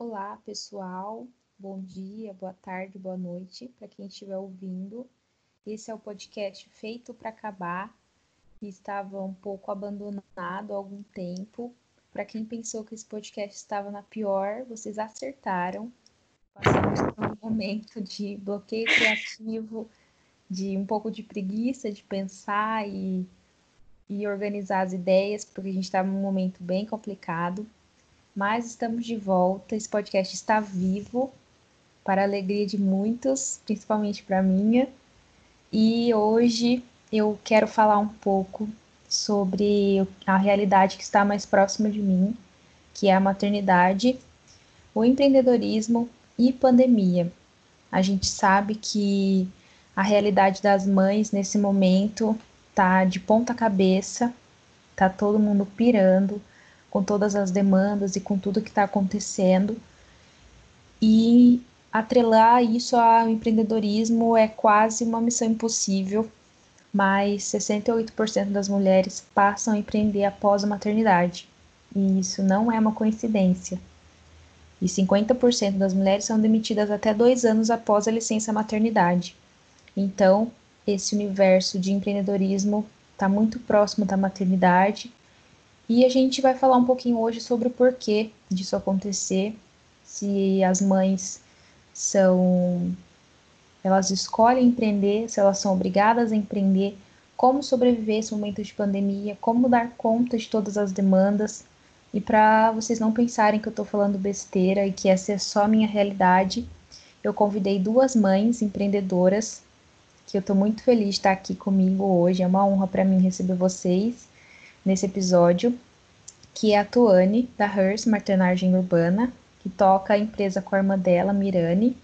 Olá, pessoal. Bom dia, boa tarde, boa noite para quem estiver ouvindo. Esse é o podcast Feito para Acabar, que estava um pouco abandonado há algum tempo. Para quem pensou que esse podcast estava na pior, vocês acertaram. Passamos por um momento de bloqueio criativo, de um pouco de preguiça de pensar e, e organizar as ideias, porque a gente estava num momento bem complicado. Mas estamos de volta, esse podcast está vivo, para a alegria de muitos, principalmente para minha. E hoje eu quero falar um pouco sobre a realidade que está mais próxima de mim, que é a maternidade, o empreendedorismo e pandemia. A gente sabe que a realidade das mães nesse momento tá de ponta cabeça, tá todo mundo pirando com todas as demandas e com tudo que está acontecendo. E atrelar isso ao empreendedorismo é quase uma missão impossível, mas 68% das mulheres passam a empreender após a maternidade. E isso não é uma coincidência. E 50% das mulheres são demitidas até dois anos após a licença maternidade. Então, esse universo de empreendedorismo está muito próximo da maternidade. E a gente vai falar um pouquinho hoje sobre o porquê disso acontecer, se as mães são elas escolhem empreender, se elas são obrigadas a empreender, como sobreviver esse momento de pandemia, como dar conta de todas as demandas. E para vocês não pensarem que eu estou falando besteira e que essa é só minha realidade, eu convidei duas mães empreendedoras que eu estou muito feliz de estar aqui comigo hoje. É uma honra para mim receber vocês nesse episódio, que é a Tuane, da Hearst Maternagem Urbana, que toca a empresa com a irmã dela, Mirane,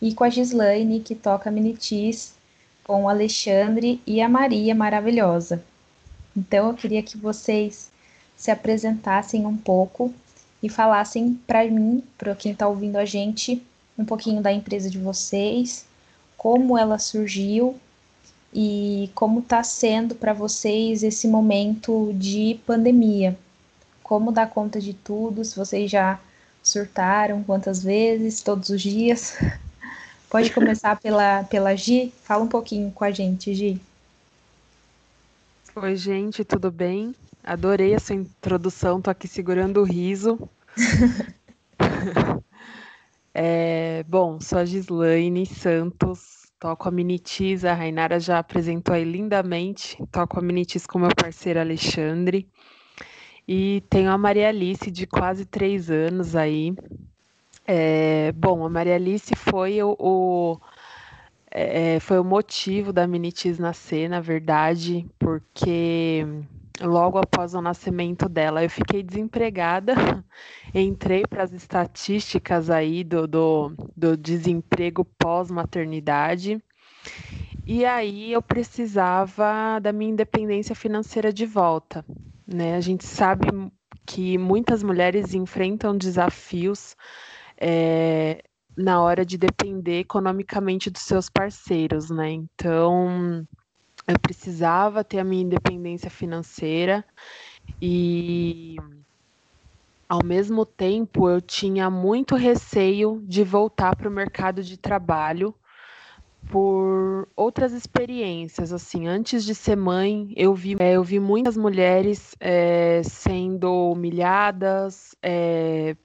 e com a Gislaine, que toca a Minitis com o Alexandre e a Maria maravilhosa. Então eu queria que vocês se apresentassem um pouco e falassem para mim, para quem está ouvindo a gente, um pouquinho da empresa de vocês, como ela surgiu e como está sendo para vocês esse momento de pandemia. Como dar conta de tudo, se vocês já surtaram, quantas vezes, todos os dias. Pode começar pela, pela Gi? Fala um pouquinho com a gente, Gi. Oi, gente, tudo bem? Adorei essa introdução, tô aqui segurando o riso. é, bom, sou a Gislaine Santos, toco a Minitis, a Rainara já apresentou aí lindamente, toco a Minitis com meu parceiro Alexandre. E tenho a Maria Alice, de quase três anos aí. É, bom, a Maria Alice foi o, o é, foi o motivo da Minitis nascer, na verdade, porque logo após o nascimento dela eu fiquei desempregada, entrei para as estatísticas aí do, do, do desemprego pós-maternidade. E aí eu precisava da minha independência financeira de volta. Né? A gente sabe que muitas mulheres enfrentam desafios é, na hora de depender economicamente dos seus parceiros, né? Então, eu precisava ter a minha independência financeira e ao mesmo tempo eu tinha muito receio de voltar para o mercado de trabalho por outras experiências. Assim, antes de ser mãe, eu vi, é, eu vi muitas mulheres é, sendo humilhadas, é,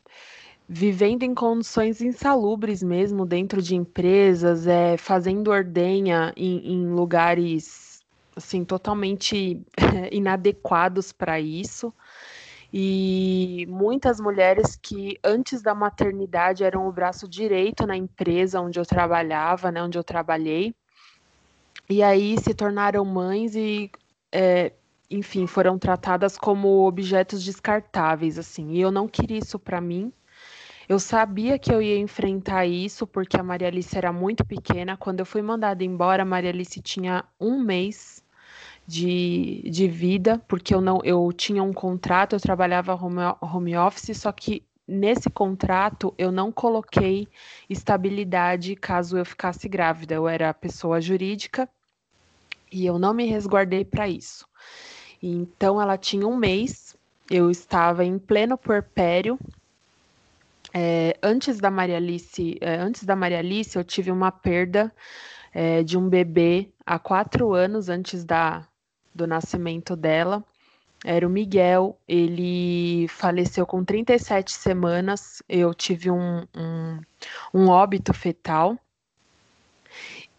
vivendo em condições insalubres mesmo dentro de empresas, é, fazendo ordenha em, em lugares assim totalmente inadequados para isso e muitas mulheres que antes da maternidade eram o braço direito na empresa onde eu trabalhava, né, onde eu trabalhei, e aí se tornaram mães e, é, enfim, foram tratadas como objetos descartáveis, assim. E eu não queria isso para mim. Eu sabia que eu ia enfrentar isso porque a Maria Alice era muito pequena. Quando eu fui mandada embora, a Maria Alice tinha um mês de, de vida, porque eu não eu tinha um contrato, eu trabalhava home, home office, só que nesse contrato eu não coloquei estabilidade caso eu ficasse grávida. Eu era pessoa jurídica e eu não me resguardei para isso. Então ela tinha um mês, eu estava em pleno puerpério É, antes da Maria Alice, é, antes da Maria Alice, eu tive uma perda é, de um bebê há quatro anos antes da, do nascimento dela. Era o Miguel, ele faleceu com 37 semanas. Eu tive um, um, um óbito fetal.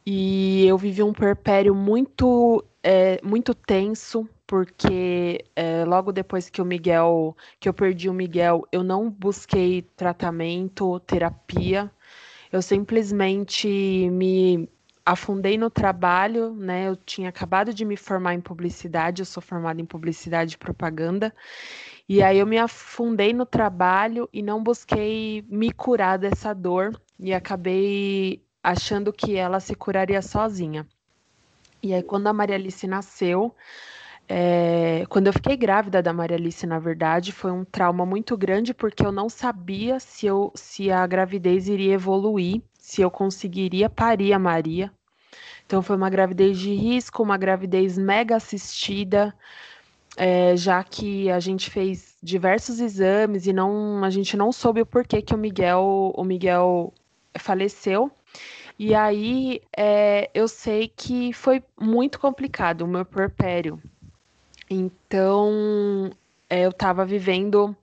E eu vivi um perpério muito, é, muito tenso, porque é, logo depois que o Miguel, que eu perdi o Miguel, eu não busquei tratamento, terapia. Eu simplesmente me afundei no trabalho, né? Eu tinha acabado de me formar em publicidade, eu sou formada em publicidade e propaganda. E aí eu me afundei no trabalho e não busquei me curar dessa dor e acabei achando que ela se curaria sozinha. E aí quando a Maria Alice nasceu, é, quando eu fiquei grávida da Maria Alice, na verdade, foi um trauma muito grande porque eu não sabia se, eu, se a gravidez iria evoluir se eu conseguiria parir a Maria. Então foi uma gravidez de risco, uma gravidez mega assistida, é, já que a gente fez diversos exames e não, a gente não soube o porquê que o Miguel, o Miguel faleceu. E aí é, eu sei que foi muito complicado o meu porpério. Então é, eu estava vivendo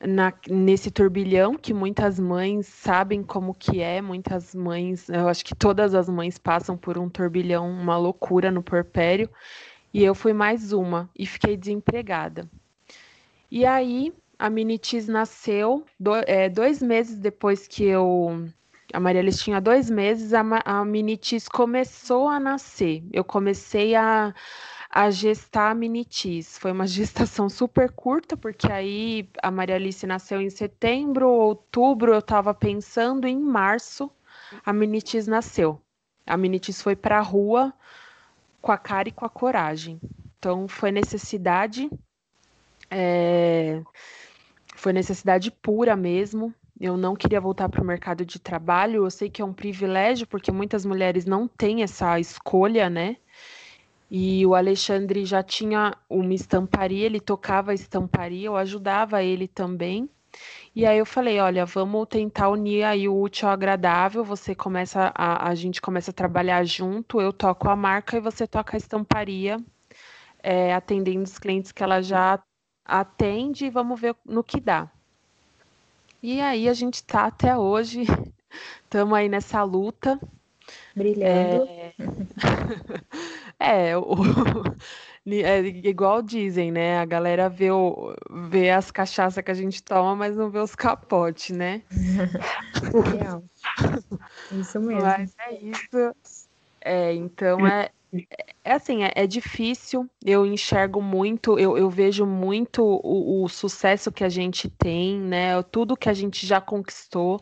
na, nesse turbilhão que muitas mães sabem como que é, muitas mães, eu acho que todas as mães passam por um turbilhão, uma loucura no porpério, e eu fui mais uma e fiquei desempregada. E aí a Minitis nasceu, do, é, dois meses depois que eu. A Maria Alice tinha dois meses, a, a Minitis começou a nascer. Eu comecei a, a gestar minitis. Foi uma gestação super curta, porque aí a Maria Alice nasceu em setembro, outubro, eu estava pensando, em março a minitis nasceu. A minitis foi para a rua com a cara e com a coragem. Então foi necessidade, é... foi necessidade pura mesmo. Eu não queria voltar para o mercado de trabalho. Eu sei que é um privilégio, porque muitas mulheres não têm essa escolha, né? E o Alexandre já tinha uma estamparia, ele tocava a estamparia, eu ajudava ele também. E aí eu falei, olha, vamos tentar unir aí o útil ao agradável. Você começa a, a gente começa a trabalhar junto, eu toco a marca e você toca a estamparia, é, atendendo os clientes que ela já atende e vamos ver no que dá. E aí a gente está até hoje, estamos aí nessa luta. Brilhando. É... É, o, é igual dizem, né? A galera vê, o, vê as cachaças que a gente toma, mas não vê os capotes, né? Real. Isso mesmo. Mas é isso. É, então é, é assim, é, é, difícil, eu enxergo muito, eu, eu vejo muito o, o, sucesso que a gente tem, né? Tudo que a gente já conquistou,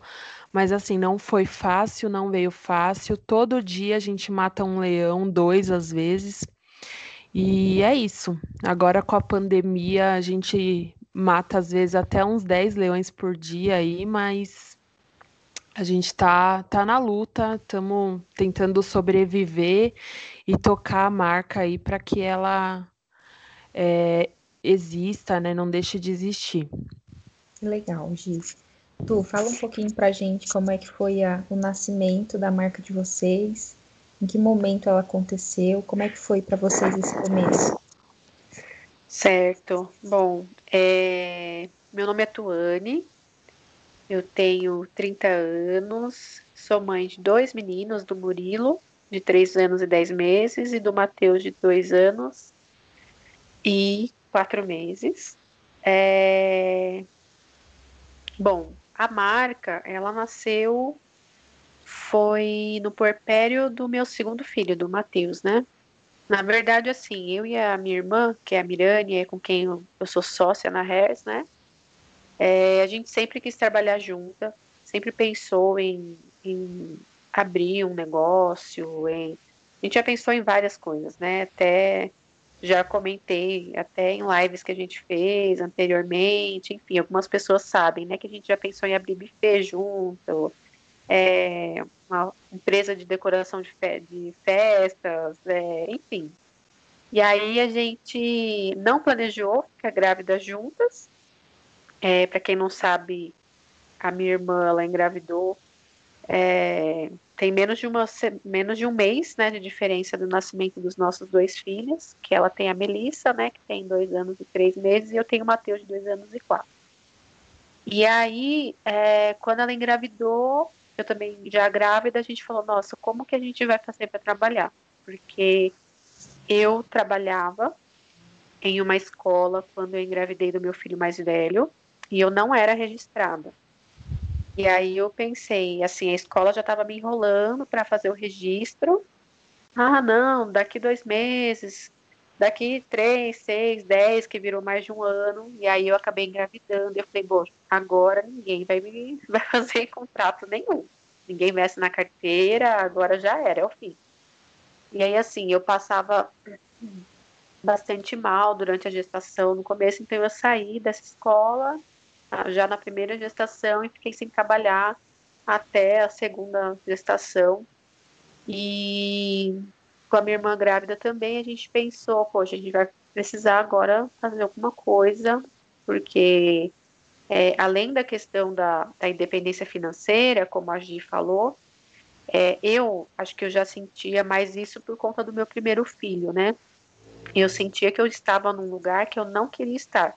mas assim, não foi fácil, não veio fácil. Todo dia a gente mata um leão, dois às vezes. E é isso. Agora com a pandemia, a gente mata às vezes até uns 10 leões por dia aí, mas a gente tá, tá na luta, estamos tentando sobreviver e tocar a marca aí para que ela é, exista, né? Não deixe de existir. Legal, Giz. Tu, fala um pouquinho pra gente como é que foi a, o nascimento da marca de vocês, em que momento ela aconteceu, como é que foi para vocês esse começo? Certo. Bom, é... meu nome é Tuane, eu tenho 30 anos, sou mãe de dois meninos, do Murilo, de 3 anos e 10 meses, e do Matheus, de 2 anos e 4 meses. É... Bom, a marca, ela nasceu foi no porpério do meu segundo filho, do Matheus, né? Na verdade, assim, eu e a minha irmã, que é a Mirane, é com quem eu, eu sou sócia na Hairs, né? É, a gente sempre quis trabalhar junta, sempre pensou em, em abrir um negócio, em, a gente já pensou em várias coisas, né? Até já comentei até em lives que a gente fez anteriormente, enfim, algumas pessoas sabem, né, que a gente já pensou em abrir buffet junto, é, uma empresa de decoração de, fe de festas, é, enfim. E aí a gente não planejou ficar grávida juntas. É, Para quem não sabe, a minha irmã ela engravidou é, tem menos de, uma, menos de um mês né, de diferença do nascimento dos nossos dois filhos, que ela tem a Melissa, né, que tem dois anos e três meses, e eu tenho o Matheus de dois anos e quatro. E aí, é, quando ela engravidou, eu também já grávida, a gente falou, nossa, como que a gente vai fazer para trabalhar? Porque eu trabalhava em uma escola quando eu engravidei do meu filho mais velho, e eu não era registrada. E aí eu pensei, assim, a escola já estava me enrolando para fazer o registro. Ah, não, daqui dois meses, daqui três, seis, dez, que virou mais de um ano. E aí eu acabei engravidando. Eu falei, bom, agora ninguém vai me vai fazer contrato nenhum. Ninguém mexe na carteira, agora já era, é o fim. E aí, assim, eu passava bastante mal durante a gestação no começo, então eu saí dessa escola já na primeira gestação e fiquei sem trabalhar até a segunda gestação. E com a minha irmã grávida também, a gente pensou, poxa, a gente vai precisar agora fazer alguma coisa, porque é, além da questão da, da, independência financeira, como a Gi falou, é, eu acho que eu já sentia mais isso por conta do meu primeiro filho, né? Eu sentia que eu estava num lugar que eu não queria estar.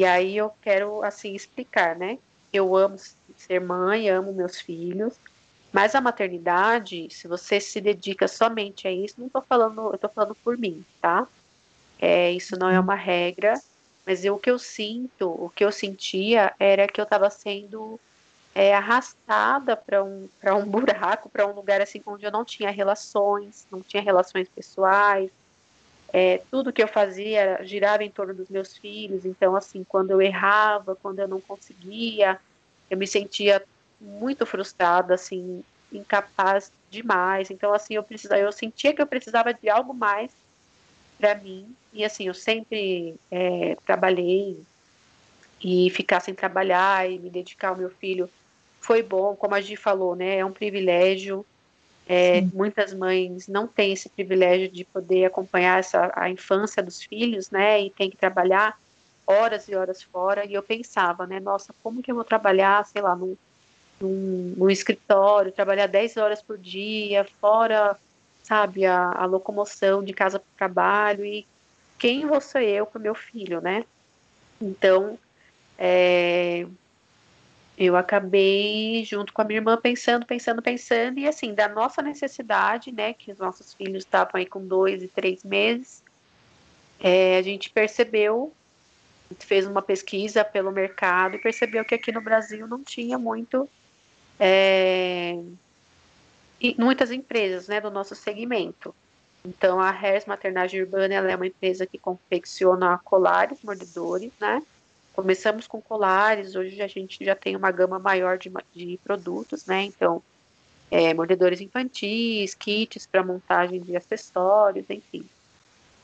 E aí eu quero assim explicar, né? Eu amo ser mãe, amo meus filhos, mas a maternidade, se você se dedica somente a isso, não estou falando, eu tô falando por mim, tá? É, isso não é uhum. uma regra, mas eu, o que eu sinto, o que eu sentia era que eu estava sendo é, arrastada para um, um buraco, para um lugar assim onde eu não tinha relações, não tinha relações pessoais, é, tudo que eu fazia girava em torno dos meus filhos, então, assim, quando eu errava, quando eu não conseguia, eu me sentia muito frustrada, assim, incapaz demais. Então, assim, eu precisava, eu sentia que eu precisava de algo mais para mim. E assim, eu sempre é, trabalhei e ficar sem trabalhar e me dedicar ao meu filho foi bom, como a Gi falou, né? É um privilégio. É, muitas mães não têm esse privilégio de poder acompanhar essa, a infância dos filhos, né? E tem que trabalhar horas e horas fora. E eu pensava, né? Nossa, como que eu vou trabalhar, sei lá, num, num, num escritório, trabalhar 10 horas por dia, fora, sabe, a, a locomoção de casa para o trabalho. E quem vou ser eu para o meu filho, né? Então, é, eu acabei junto com a minha irmã pensando, pensando, pensando, e assim, da nossa necessidade, né, que os nossos filhos estavam aí com dois e três meses, é, a gente percebeu, fez uma pesquisa pelo mercado e percebeu que aqui no Brasil não tinha muito, é, muitas empresas, né, do nosso segmento. Então, a Hairs Maternagem Urbana, é uma empresa que confecciona colares, mordedores, né, Começamos com colares, hoje a gente já tem uma gama maior de, de produtos, né? Então, é, mordedores infantis, kits para montagem de acessórios, enfim.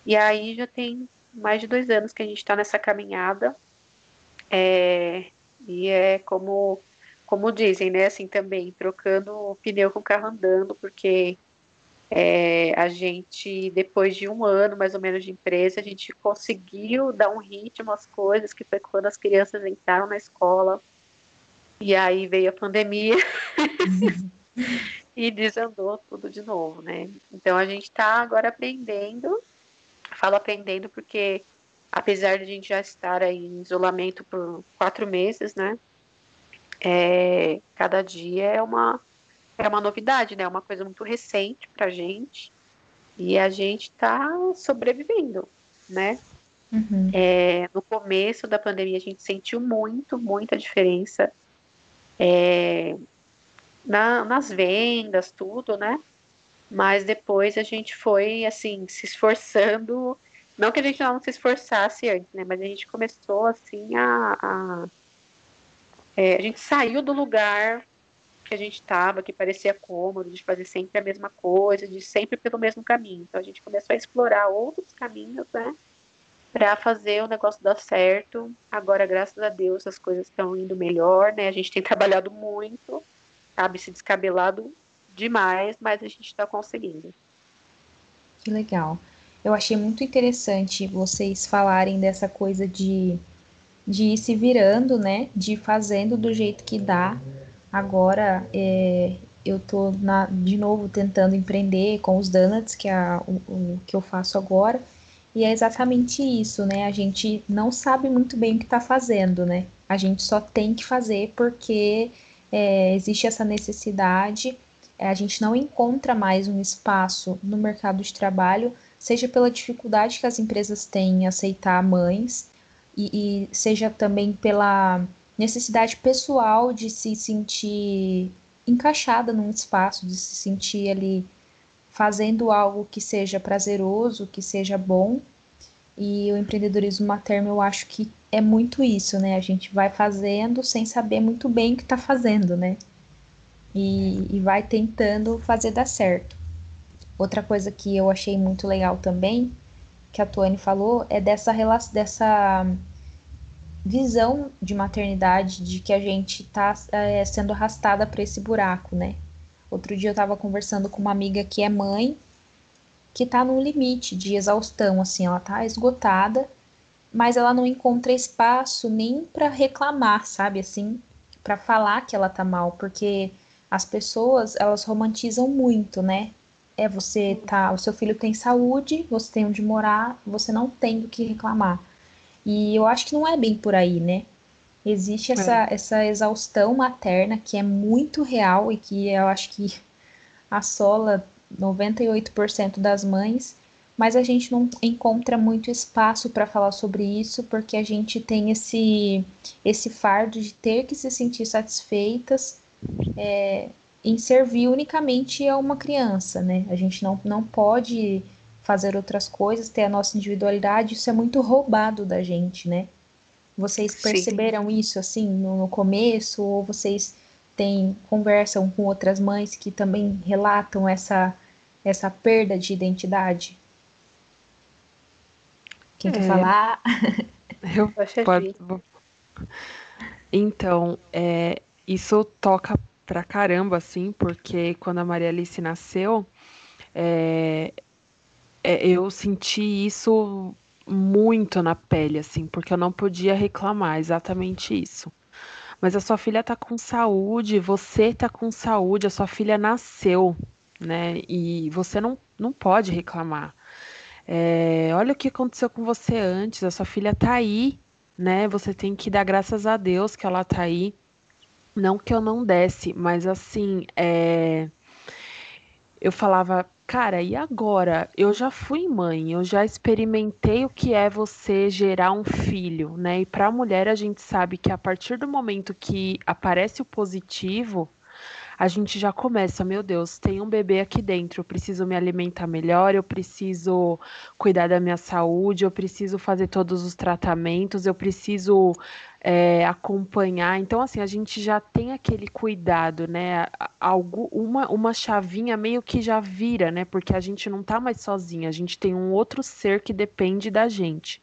E aí já tem mais de dois anos que a gente está nessa caminhada. É, e é como, como dizem, né? Assim também, trocando o pneu com o carro andando, porque é, a gente, depois de um ano mais ou menos de empresa, a gente conseguiu dar um ritmo às coisas, que foi quando as crianças entraram na escola. E aí veio a pandemia e desandou tudo de novo, né? Então a gente está agora aprendendo, falo aprendendo porque apesar de a gente já estar aí em isolamento por quatro meses, né? É, cada dia é uma é uma novidade, né? É uma coisa muito recente para a gente e a gente está sobrevivendo, né? Uhum. É, no começo da pandemia a gente sentiu muito, muita diferença é, na, nas vendas, tudo, né? Mas depois a gente foi assim se esforçando, não que a gente não se esforçasse antes, né? Mas a gente começou assim a, a é, a gente saiu do lugar que a gente estava, que parecia cômodo, de fazer sempre a mesma coisa, de sempre pelo mesmo caminho. Então a gente começou a explorar outros caminhos, né? Para fazer o negócio dar certo. Agora, graças a Deus, as coisas estão indo melhor, né? A gente tem trabalhado muito, sabe, se descabelado demais, mas a gente está conseguindo. Que legal. Eu achei muito interessante vocês falarem dessa coisa de de ir se virando, né? De ir fazendo do jeito que dá. Agora é, eu tô na, de novo tentando empreender com os donuts, que é o, o, que eu faço agora. E é exatamente isso, né? A gente não sabe muito bem o que está fazendo, né? A gente só tem que fazer porque é, existe essa necessidade. É, a gente não encontra mais um espaço no mercado de trabalho, seja pela dificuldade que as empresas têm em aceitar mães, e, e seja também pela necessidade pessoal de se sentir encaixada num espaço, de se sentir ali fazendo algo que seja prazeroso, que seja bom. E o empreendedorismo materno, eu acho que é muito isso, né? A gente vai fazendo sem saber muito bem o que está fazendo, né? E, e vai tentando fazer dar certo. Outra coisa que eu achei muito legal também, que a Tuane falou, é dessa relação, dessa visão de maternidade, de que a gente está é, sendo arrastada para esse buraco, né? Outro dia eu estava conversando com uma amiga que é mãe, que está no limite de exaustão, assim, ela está esgotada, mas ela não encontra espaço nem para reclamar, sabe, assim, para falar que ela tá mal, porque as pessoas, elas romantizam muito, né? É você tá, o seu filho tem saúde, você tem onde morar, você não tem do que reclamar. E eu acho que não é bem por aí, né? Existe essa, é. essa exaustão materna que é muito real e que eu acho que assola 98% das mães, mas a gente não encontra muito espaço para falar sobre isso porque a gente tem esse, esse fardo de ter que se sentir satisfeitas é, em servir unicamente a uma criança, né? A gente não, não pode fazer outras coisas, ter a nossa individualidade, isso é muito roubado da gente, né? Vocês perceberam Sim. isso assim no, no, começo ou vocês têm conversam com outras mães que também relatam essa essa perda de identidade? Quem é, quer falar? Eu posso. Então, é, isso toca pra caramba, assim, porque quando a Maria Alice nasceu, é, é, eu senti isso muito na pele, assim, porque eu não podia reclamar, exatamente isso. Mas a sua filha tá com saúde, você tá com saúde, a sua filha nasceu, né? E você não, não pode reclamar. É, olha o que aconteceu com você antes, a sua filha tá aí, né? Você tem que dar graças a Deus que ela tá aí. Não que eu não desse, mas assim, é... eu falava, Cara, e agora? Eu já fui mãe, eu já experimentei o que é você gerar um filho, né? E para a mulher, a gente sabe que a partir do momento que aparece o positivo, a gente já começa, meu Deus, tem um bebê aqui dentro, eu preciso me alimentar melhor, eu preciso cuidar da minha saúde, eu preciso fazer todos os tratamentos, eu preciso é, acompanhar. Então, assim, a gente já tem aquele cuidado, né? Algo, uma, uma chavinha meio que já vira, né? Porque a gente não tá mais sozinha, a gente tem um outro ser que depende da gente.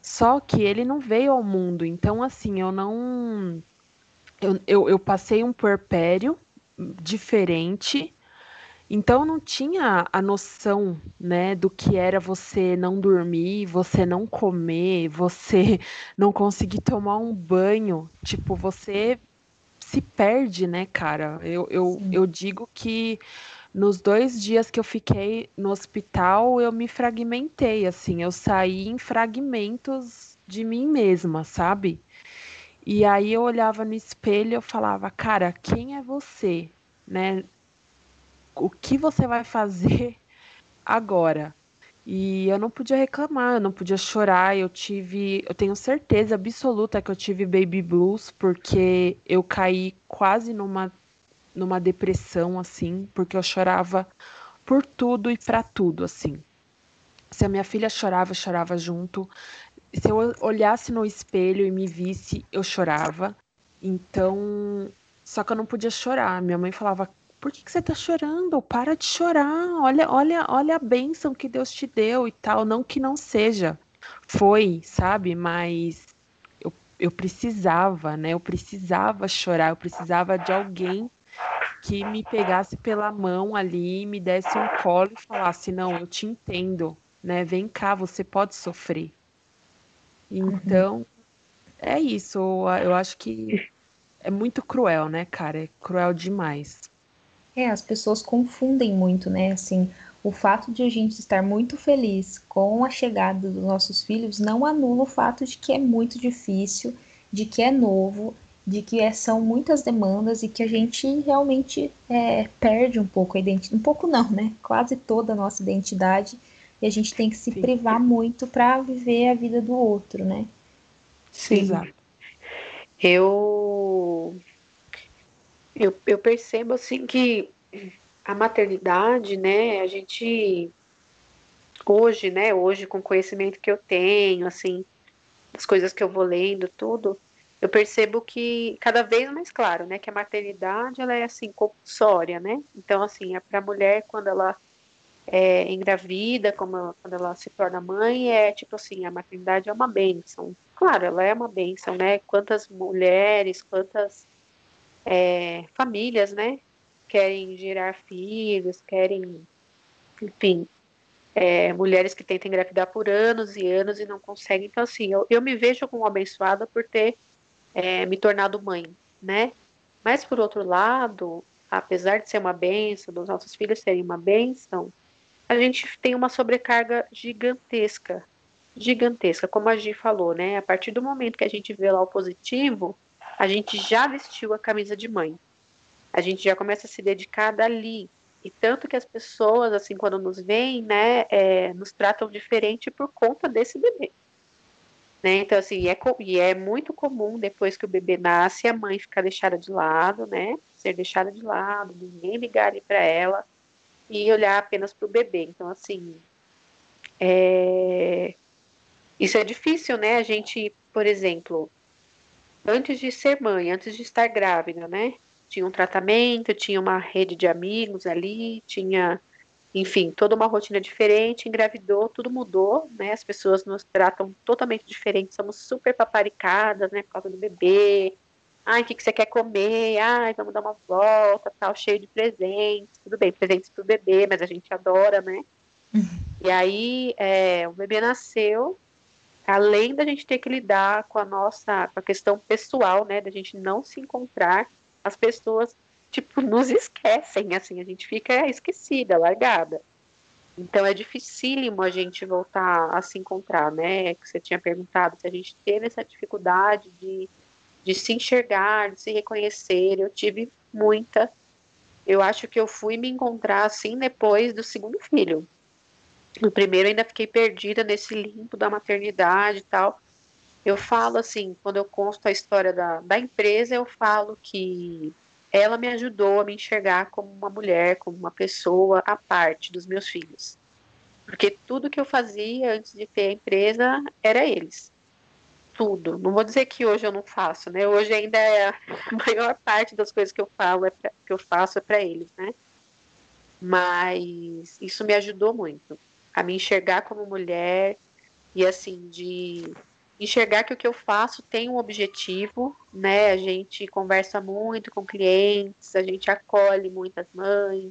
Só que ele não veio ao mundo, então, assim, eu não. Eu, eu, eu passei um puerpério diferente então não tinha a noção, né, do que era você não dormir, você não comer, você não conseguir tomar um banho. Tipo, você se perde, né, cara? Eu, eu, eu digo que nos dois dias que eu fiquei no hospital, eu me fragmentei, assim, eu saí em fragmentos de mim mesma, sabe? E aí eu olhava no espelho e eu falava, cara, quem é você? Né? O que você vai fazer agora? E eu não podia reclamar, eu não podia chorar, eu tive, eu tenho certeza absoluta que eu tive baby blues porque eu caí quase numa numa depressão assim, porque eu chorava por tudo e para tudo assim. Se a minha filha chorava, eu chorava junto. Se eu olhasse no espelho e me visse, eu chorava. Então, só que eu não podia chorar. Minha mãe falava: por que, que você tá chorando? Para de chorar. Olha, olha, olha a bênção que Deus te deu e tal. Não que não seja. Foi, sabe? Mas eu, eu precisava, né? Eu precisava chorar. Eu precisava de alguém que me pegasse pela mão ali, me desse um colo e falasse: Não, eu te entendo, né? Vem cá, você pode sofrer. Então, é isso. Eu acho que é muito cruel, né, cara? É cruel demais. É, as pessoas confundem muito, né? Assim, o fato de a gente estar muito feliz com a chegada dos nossos filhos não anula o fato de que é muito difícil, de que é novo, de que é, são muitas demandas e que a gente realmente é, perde um pouco a identidade. Um pouco não, né? Quase toda a nossa identidade. E a gente tem que se Sim. privar muito para viver a vida do outro, né? Sim. Exato. Eu, eu, eu percebo assim que a maternidade, né, a gente hoje, né, hoje com o conhecimento que eu tenho, assim, as coisas que eu vou lendo, tudo, eu percebo que cada vez mais claro, né, que a maternidade ela é assim compulsória, né? Então assim, é para a mulher quando ela é engravida, como quando ela se torna mãe, é tipo assim, a maternidade é uma benção. Claro, ela é uma benção, né? Quantas mulheres, quantas é, famílias, né, querem gerar filhos, querem, enfim, é, mulheres que tentam engravidar por anos e anos e não conseguem. Então, assim, eu, eu me vejo como abençoada por ter é, me tornado mãe, né? Mas, por outro lado, apesar de ser uma benção, dos nossos filhos serem uma benção, a gente tem uma sobrecarga gigantesca, gigantesca, como a Gi falou, né? A partir do momento que a gente vê lá o positivo, a gente já vestiu a camisa de mãe. A gente já começa a se dedicar dali. E tanto que as pessoas, assim, quando nos veem, né, é, nos tratam diferente por conta desse bebê. Né? Então, assim, é, e é muito comum depois que o bebê nasce, a mãe ficar deixada de lado, né? Ser deixada de lado, ninguém ligar ali para ela e olhar apenas para o bebê. Então, assim, é... isso é difícil, né? A gente, por exemplo, antes de ser mãe, antes de estar grávida, né? Tinha um tratamento, tinha uma rede de amigos ali, tinha enfim, toda uma rotina diferente, engravidou, tudo mudou, né? As pessoas nos tratam totalmente diferente, somos super paparicadas, né? Por causa do bebê. Ai, o que, que você quer comer? Ai, vamos dar uma volta, tal, cheio de presentes. Tudo bem, presentes pro bebê, mas a gente adora, né? Uhum. E aí, é, o bebê nasceu, além da gente ter que lidar com a nossa, com a questão pessoal, né? Da gente não se encontrar, as pessoas tipo, nos esquecem, assim, a gente fica esquecida, largada. Então é dificílimo a gente voltar a se encontrar, né? Que você tinha perguntado se a gente teve essa dificuldade de, de se enxergar, de se reconhecer. Eu tive muita. Eu acho que eu fui me encontrar assim depois do segundo filho. No primeiro ainda fiquei perdida nesse limpo da maternidade e tal. Eu falo assim, quando eu conto a história da, da empresa, eu falo que ela me ajudou a me enxergar como uma mulher, como uma pessoa à parte dos meus filhos. Porque tudo que eu fazia antes de ter a empresa era eles. Tudo. Não vou dizer que hoje eu não faço, né? Hoje ainda é a maior parte das coisas que eu falo é pra, que eu faço é para eles, né? Mas isso me ajudou muito a me enxergar como mulher e assim de enxergar que o que eu faço tem um objetivo, né? A gente conversa muito com clientes, a gente acolhe muitas mães,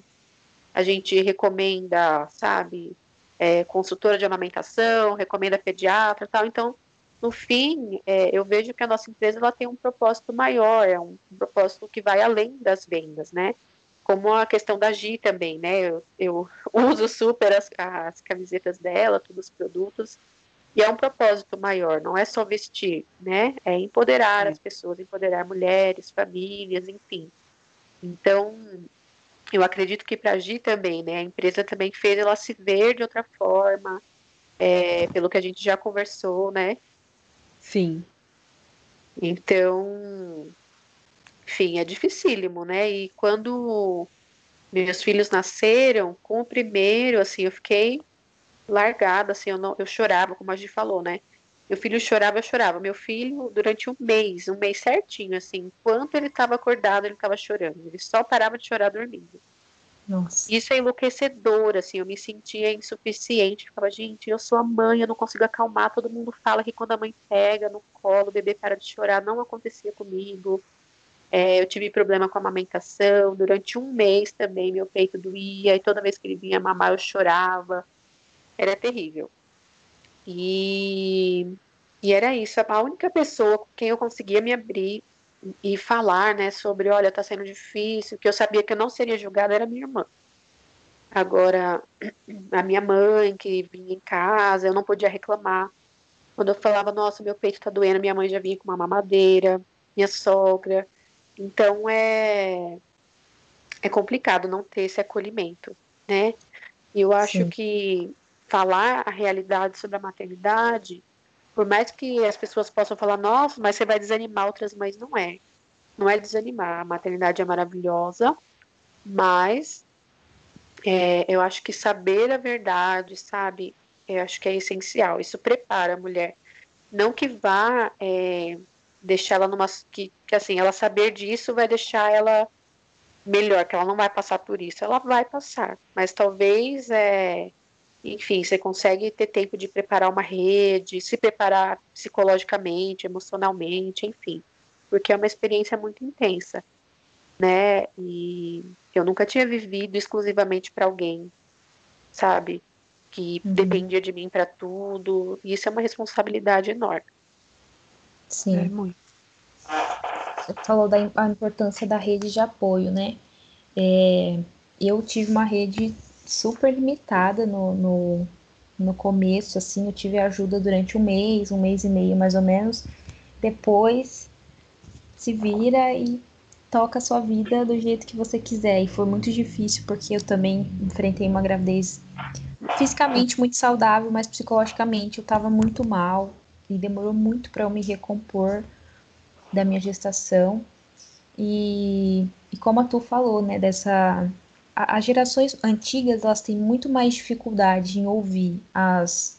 a gente recomenda, sabe, é, consultora de amamentação, recomenda pediatra tal. Então, no fim, é, eu vejo que a nossa empresa ela tem um propósito maior, é um, um propósito que vai além das vendas, né? Como a questão da Gi também, né? Eu, eu uso super as, as camisetas dela, todos os produtos, e é um propósito maior, não é só vestir, né? É empoderar as pessoas, empoderar mulheres, famílias, enfim. Então, eu acredito que para agir também, né? A empresa também fez ela se ver de outra forma, é, pelo que a gente já conversou, né? Sim. Então, enfim, é dificílimo, né? E quando meus filhos nasceram, com o primeiro, assim, eu fiquei largada, assim, eu, não, eu chorava, como a gente falou, né? Meu filho chorava, eu chorava. Meu filho, durante um mês, um mês certinho, assim, enquanto ele estava acordado, ele estava chorando. Ele só parava de chorar dormindo. Nossa. Isso é enlouquecedor, assim, eu me sentia insuficiente. Ficava, gente, eu sou a mãe, eu não consigo acalmar. Todo mundo fala que quando a mãe pega no colo, o bebê para de chorar. Não acontecia comigo. É, eu tive problema com a amamentação. Durante um mês também, meu peito doía. E toda vez que ele vinha mamar, eu chorava era terrível. E, E era isso, a única pessoa com quem eu conseguia me abrir e falar, né, sobre, olha, tá sendo difícil, que eu sabia que eu não seria julgada era minha irmã. Agora, a minha mãe que vinha em casa, eu não podia reclamar. Quando eu falava, nossa, meu peito tá doendo, minha mãe já vinha com uma mamadeira, minha sogra. Então é é complicado não ter esse acolhimento, né? E eu acho Sim. que falar a realidade sobre a maternidade, por mais que as pessoas possam falar, nossa, mas você vai desanimar outras mães, não é. Não é desanimar. A maternidade é maravilhosa, mas é, eu acho que saber a verdade, sabe? Eu acho que é essencial. Isso prepara a mulher. Não que vá é, deixar ela numa. Que, que assim, ela saber disso vai deixar ela melhor, que ela não vai passar por isso. Ela vai passar. Mas talvez, é, enfim, você consegue ter tempo de preparar uma rede, se preparar psicologicamente, emocionalmente, enfim. Porque é uma experiência muito intensa. Né? E eu nunca tinha vivido exclusivamente para alguém, sabe? Que uhum. dependia de mim para tudo. E isso é uma responsabilidade enorme. Sim. É muito. Você falou da importância da rede de apoio, né? É, eu tive uma rede super limitada no, no, no começo, assim, eu tive ajuda durante um mês, um mês e meio mais ou menos. Depois se vira e toca a sua vida do jeito que você quiser. E foi muito difícil porque eu também enfrentei uma gravidez fisicamente muito saudável, mas psicologicamente eu estava muito mal e demorou muito para eu me recompor da minha gestação. E, e como a Tu falou, né, dessa as gerações antigas elas têm muito mais dificuldade em ouvir as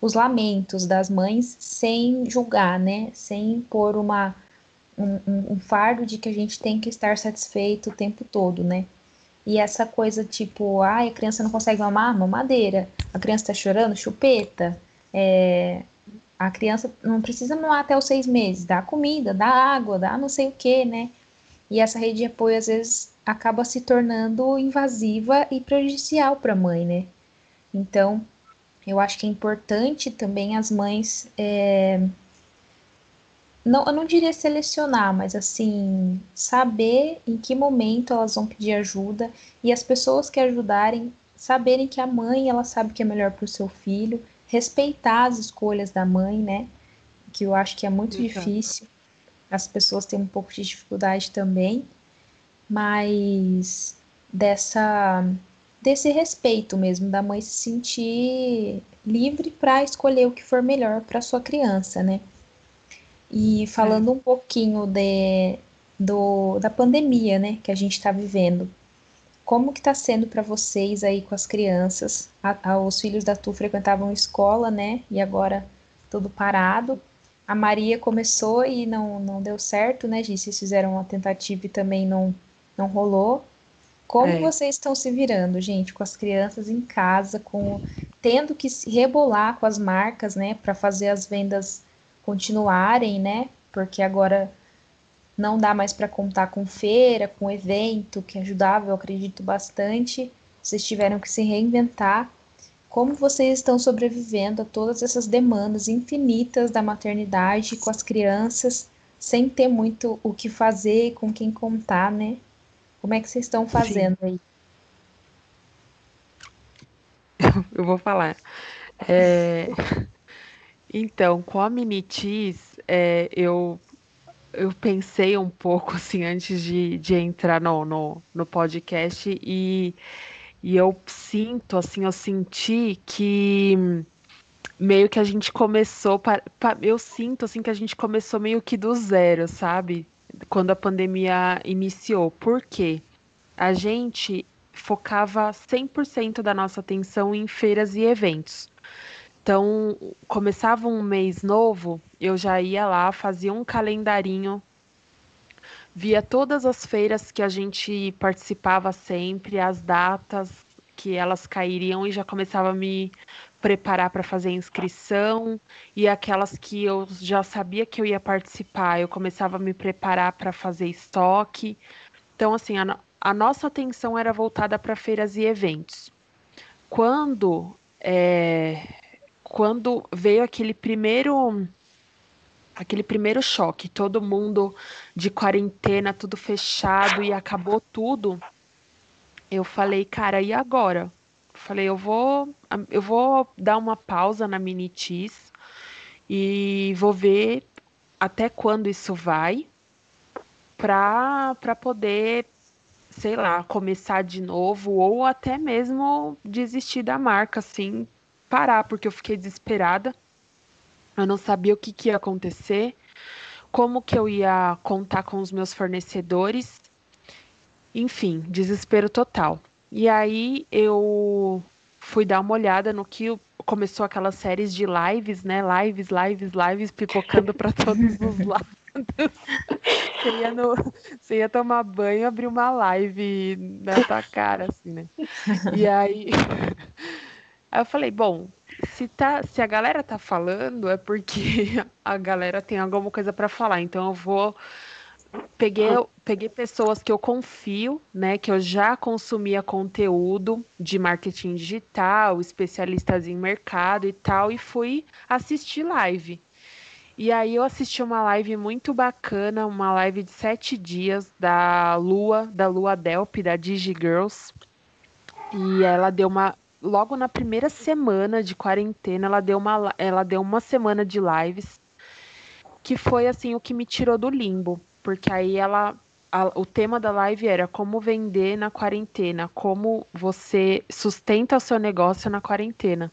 os lamentos das mães sem julgar, né, sem pôr uma um, um, fardo de que a gente tem que estar satisfeito o tempo todo, né? E essa coisa tipo, ai, a criança não consegue mamar, mamadeira. A criança tá chorando, chupeta. É, a criança não precisa mamar até os seis meses, dá comida, dá água, dá não sei o que, né? E essa rede de apoio às vezes acaba se tornando invasiva e prejudicial para a mãe, né? Então, eu acho que é importante também as mães é, não, eu não diria selecionar, mas assim, saber em que momento elas vão pedir ajuda e as pessoas que ajudarem saberem que a mãe, ela sabe que é melhor para o seu filho, respeitar as escolhas da mãe, né? Que eu acho que é muito Exato. difícil. As pessoas têm um pouco de dificuldade também, mas dessa desse respeito mesmo da mãe se sentir livre para escolher o que for melhor para sua criança, né? E falando é. um pouquinho de, do, da pandemia, né, que a gente está vivendo, como que está sendo para vocês aí com as crianças? A, a, os filhos da Tu frequentavam escola, né, e agora tudo parado. A Maria começou e não, não deu certo, né, Gi? Vocês fizeram uma tentativa e também não, não rolou. Como é. vocês estão se virando, gente, com as crianças em casa, com tendo que se rebolar com as marcas, né, para fazer as vendas continuarem, né? Porque agora não dá mais para contar com feira, com evento, que ajudava, eu acredito bastante. Vocês tiveram que se reinventar. Como vocês estão sobrevivendo a todas essas demandas infinitas da maternidade com as crianças, sem ter muito o que fazer, com quem contar, né? Como é que vocês estão fazendo aí? Eu vou falar. É... Então, com a Minitis, é, eu, eu pensei um pouco assim antes de, de entrar no, no, no podcast e, e eu sinto, assim, eu senti que meio que a gente começou, eu sinto assim que a gente começou meio que do zero, sabe? Quando a pandemia iniciou. Por quê? A gente focava 100% da nossa atenção em feiras e eventos. Então, começava um mês novo, eu já ia lá, fazia um calendarinho, via todas as feiras que a gente participava sempre, as datas que elas cairiam e já começava a me preparar para fazer inscrição e aquelas que eu já sabia que eu ia participar, eu começava a me preparar para fazer estoque. Então, assim, a, a nossa atenção era voltada para feiras e eventos. Quando é, quando veio aquele primeiro aquele primeiro choque, todo mundo de quarentena, tudo fechado e acabou tudo. Eu falei, cara, e agora? Falei, eu vou, eu vou dar uma pausa na Minitis e vou ver até quando isso vai para poder, sei lá, começar de novo ou até mesmo desistir da marca, assim, parar, porque eu fiquei desesperada. Eu não sabia o que, que ia acontecer, como que eu ia contar com os meus fornecedores. Enfim, desespero total. E aí eu fui dar uma olhada no que começou aquelas séries de lives, né? Lives, lives, lives, pipocando para todos os lados. Você ia, no, você ia tomar banho, abrir uma live na tua cara, assim, né? E aí, aí eu falei, bom, se, tá, se a galera tá falando, é porque a galera tem alguma coisa para falar. Então eu vou peguei, peguei pessoas que eu confio, né, que eu já consumia conteúdo de marketing digital, especialistas em mercado e tal, e fui assistir live. E aí eu assisti uma live muito bacana, uma live de sete dias da Lua, da Lua Delp, da DigiGirls. E ela deu uma. Logo na primeira semana de quarentena, ela deu uma, ela deu uma semana de lives que foi assim o que me tirou do limbo porque aí ela a, o tema da live era como vender na quarentena, como você sustenta o seu negócio na quarentena.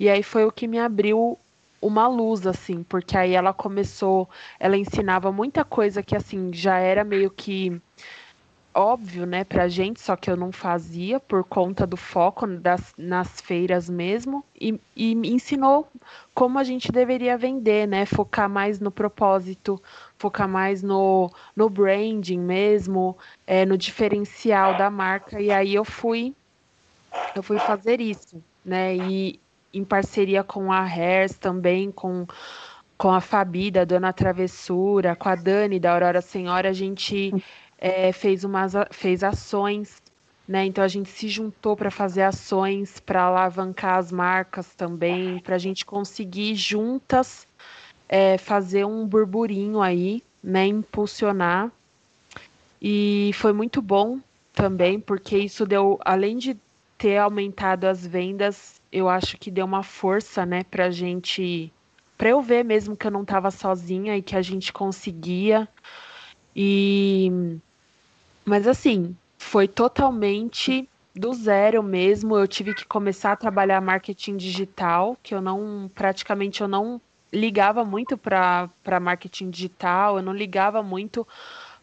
E aí foi o que me abriu uma luz, assim, porque aí ela começou, ela ensinava muita coisa que, assim, já era meio que óbvio, né, pra gente, só que eu não fazia por conta do foco das, nas feiras mesmo, e, e me ensinou como a gente deveria vender, né, focar mais no propósito, focar mais no, no branding mesmo, é, no diferencial da marca, e aí eu fui, eu fui fazer isso, né, e em parceria com a Hairs também, com com a Fabi da Dona Travessura, com a Dani da Aurora Senhora, a gente é, fez, umas, fez ações, né? Então a gente se juntou para fazer ações para alavancar as marcas também, para a gente conseguir juntas é, fazer um burburinho aí, né? Impulsionar. E foi muito bom também, porque isso deu, além de ter aumentado as vendas, eu acho que deu uma força, né, para a gente, para eu ver mesmo que eu não estava sozinha e que a gente conseguia. E mas assim, foi totalmente do zero mesmo. Eu tive que começar a trabalhar marketing digital, que eu não praticamente eu não ligava muito para marketing digital, eu não ligava muito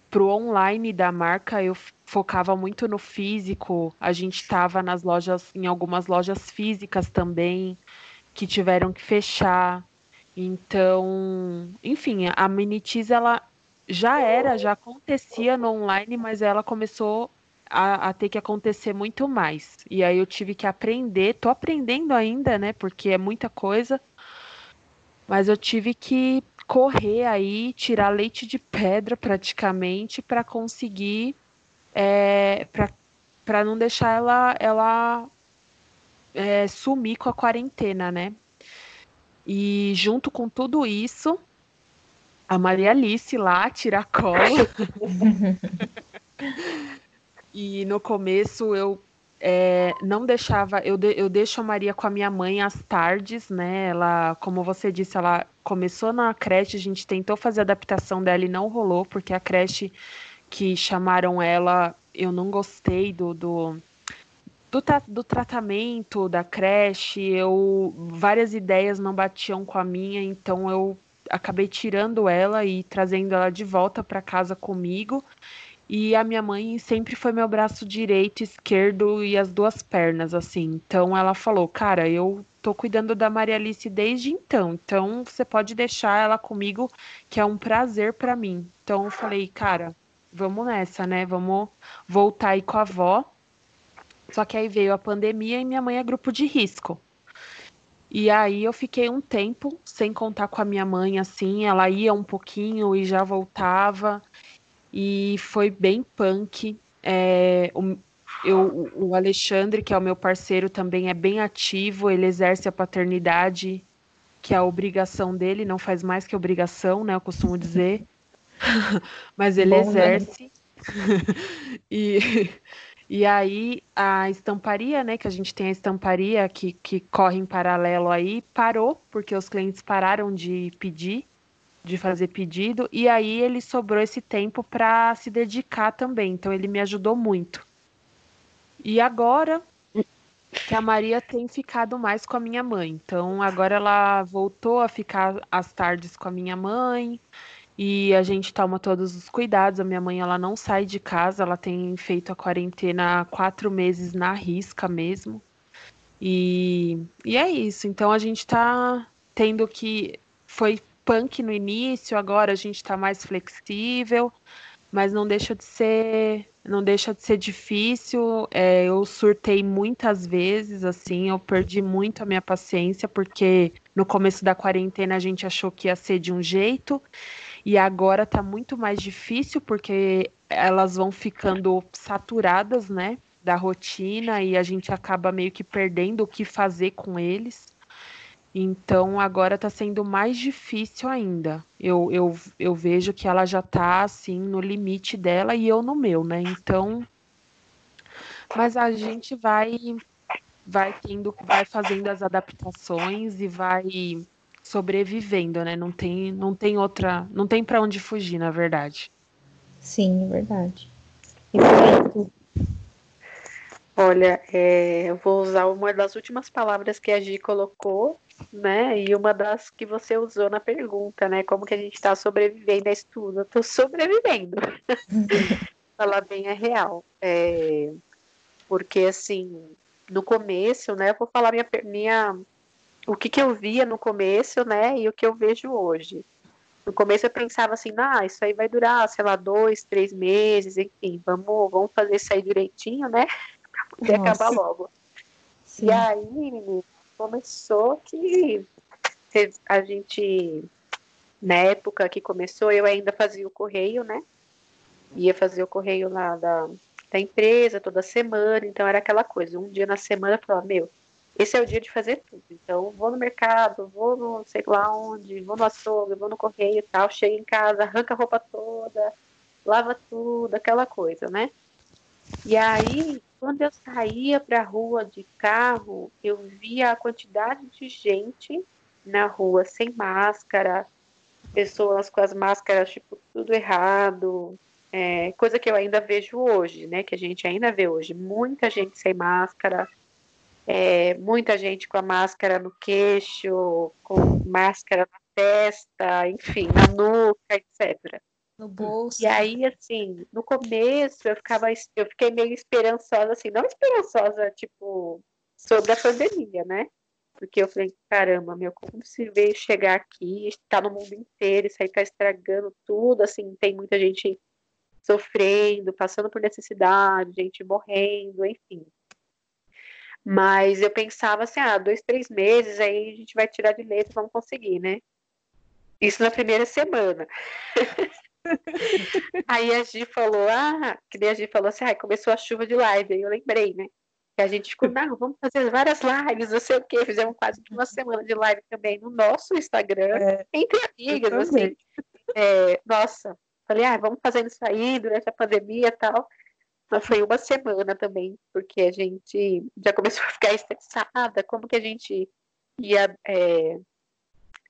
pro online da marca, eu focava muito no físico. A gente estava nas lojas, em algumas lojas físicas também, que tiveram que fechar. Então, enfim, a Minitiz ela já era, já acontecia no online, mas ela começou a, a, ter que acontecer muito mais. E aí eu tive que aprender, tô aprendendo ainda, né? Porque é muita coisa. Mas eu tive que correr aí, tirar leite de pedra praticamente para conseguir é, para não deixar ela ela é, sumir com a quarentena, né? E junto com tudo isso, a Maria Alice lá, tiracolo. e no começo eu é, não deixava, eu, de, eu deixo a Maria com a minha mãe às tardes, né? Ela, como você disse, ela começou na creche, a gente tentou fazer a adaptação dela e não rolou, porque a creche que chamaram ela, eu não gostei do, do do, do, tratamento da creche, eu várias ideias não batiam com a minha, então eu acabei tirando ela e trazendo ela de volta para casa comigo. E a minha mãe sempre foi meu braço direito, esquerdo e as duas pernas, assim. Então ela falou: Cara, eu tô cuidando da Maria Alice desde então. Então você pode deixar ela comigo, que é um prazer para mim. Então eu falei: Cara, vamos nessa, né? Vamos voltar aí com a avó. Só que aí veio a pandemia e minha mãe é grupo de risco. E aí eu fiquei um tempo sem contar com a minha mãe, assim, ela ia um pouquinho e já voltava. E foi bem punk. É, o, eu, o Alexandre, que é o meu parceiro, também é bem ativo, ele exerce a paternidade que é a obrigação dele, não faz mais que obrigação, né? Eu costumo dizer. Mas ele Bom, né? exerce. Né? e, e aí a estamparia, né? Que a gente tem a estamparia que, que corre em paralelo aí, parou, porque os clientes pararam de pedir, de fazer pedido, e aí ele sobrou esse tempo para se dedicar também. Então ele me ajudou muito. E agora que a Maria tem ficado mais com a minha mãe. Então agora ela voltou a ficar às tardes com a minha mãe e a gente toma todos os cuidados. A minha mãe ela não sai de casa, ela tem feito a quarentena quatro meses na risca mesmo. E, e é isso. Então a gente tá tendo que foi punk no início, agora a gente tá mais flexível, mas não deixa de ser não deixa de ser difícil. É, eu surtei muitas vezes, assim, eu perdi muito a minha paciência, porque no começo da quarentena a gente achou que ia ser de um jeito, e agora tá muito mais difícil, porque elas vão ficando saturadas, né? Da rotina, e a gente acaba meio que perdendo o que fazer com eles. Então agora está sendo mais difícil ainda. Eu, eu, eu vejo que ela já está assim no limite dela e eu no meu, né? Então, mas a gente vai vai tendo, vai fazendo as adaptações e vai sobrevivendo, né? Não tem, não tem outra, não tem para onde fugir, na verdade. Sim, é verdade. E por Olha, é, eu vou usar uma das últimas palavras que a Gi colocou, né? E uma das que você usou na pergunta, né? Como que a gente está sobrevivendo a isso tudo? Eu tô sobrevivendo. Falar bem é real. É, porque, assim, no começo, né? Eu vou falar minha, minha, o que, que eu via no começo, né? E o que eu vejo hoje. No começo eu pensava assim, ah, isso aí vai durar, sei lá, dois, três meses, enfim, vamos, vamos fazer isso aí direitinho, né? Pra poder Nossa. acabar logo. Sim. E aí, menino, começou que a gente, na época que começou, eu ainda fazia o correio, né? Ia fazer o correio lá da, da empresa toda semana, então era aquela coisa, um dia na semana eu falava, meu, esse é o dia de fazer tudo. Então, vou no mercado, vou no sei lá onde, vou no açougue, vou no correio e tal, chego em casa, arranca a roupa toda, lava tudo, aquela coisa, né? E aí, quando eu saía para a rua de carro, eu via a quantidade de gente na rua sem máscara, pessoas com as máscaras, tipo, tudo errado, é, coisa que eu ainda vejo hoje, né? Que a gente ainda vê hoje. Muita gente sem máscara, é, muita gente com a máscara no queixo, com máscara na testa, enfim, na nuca, etc no bolso. E aí, assim, no começo eu ficava, eu fiquei meio esperançosa, assim, não esperançosa, tipo, sobre a pandemia, né? Porque eu falei, caramba, meu, como se veio chegar aqui, está no mundo inteiro, isso aí tá estragando tudo, assim, tem muita gente sofrendo, passando por necessidade, gente morrendo, enfim. Mas eu pensava assim, ah, dois, três meses, aí a gente vai tirar de letra, vamos conseguir, né? Isso na primeira semana. Aí a Gi falou, ah, que nem a Gi falou assim, ah, começou a chuva de live, aí eu lembrei, né? Que a gente ficou, não, vamos fazer várias lives, não sei o quê, fizemos quase uma semana de live também no nosso Instagram, é, entre amigas, assim. É, nossa, falei, ah, vamos fazendo isso aí durante a pandemia e tal. Mas foi uma semana também, porque a gente já começou a ficar estressada, como que a gente ia é,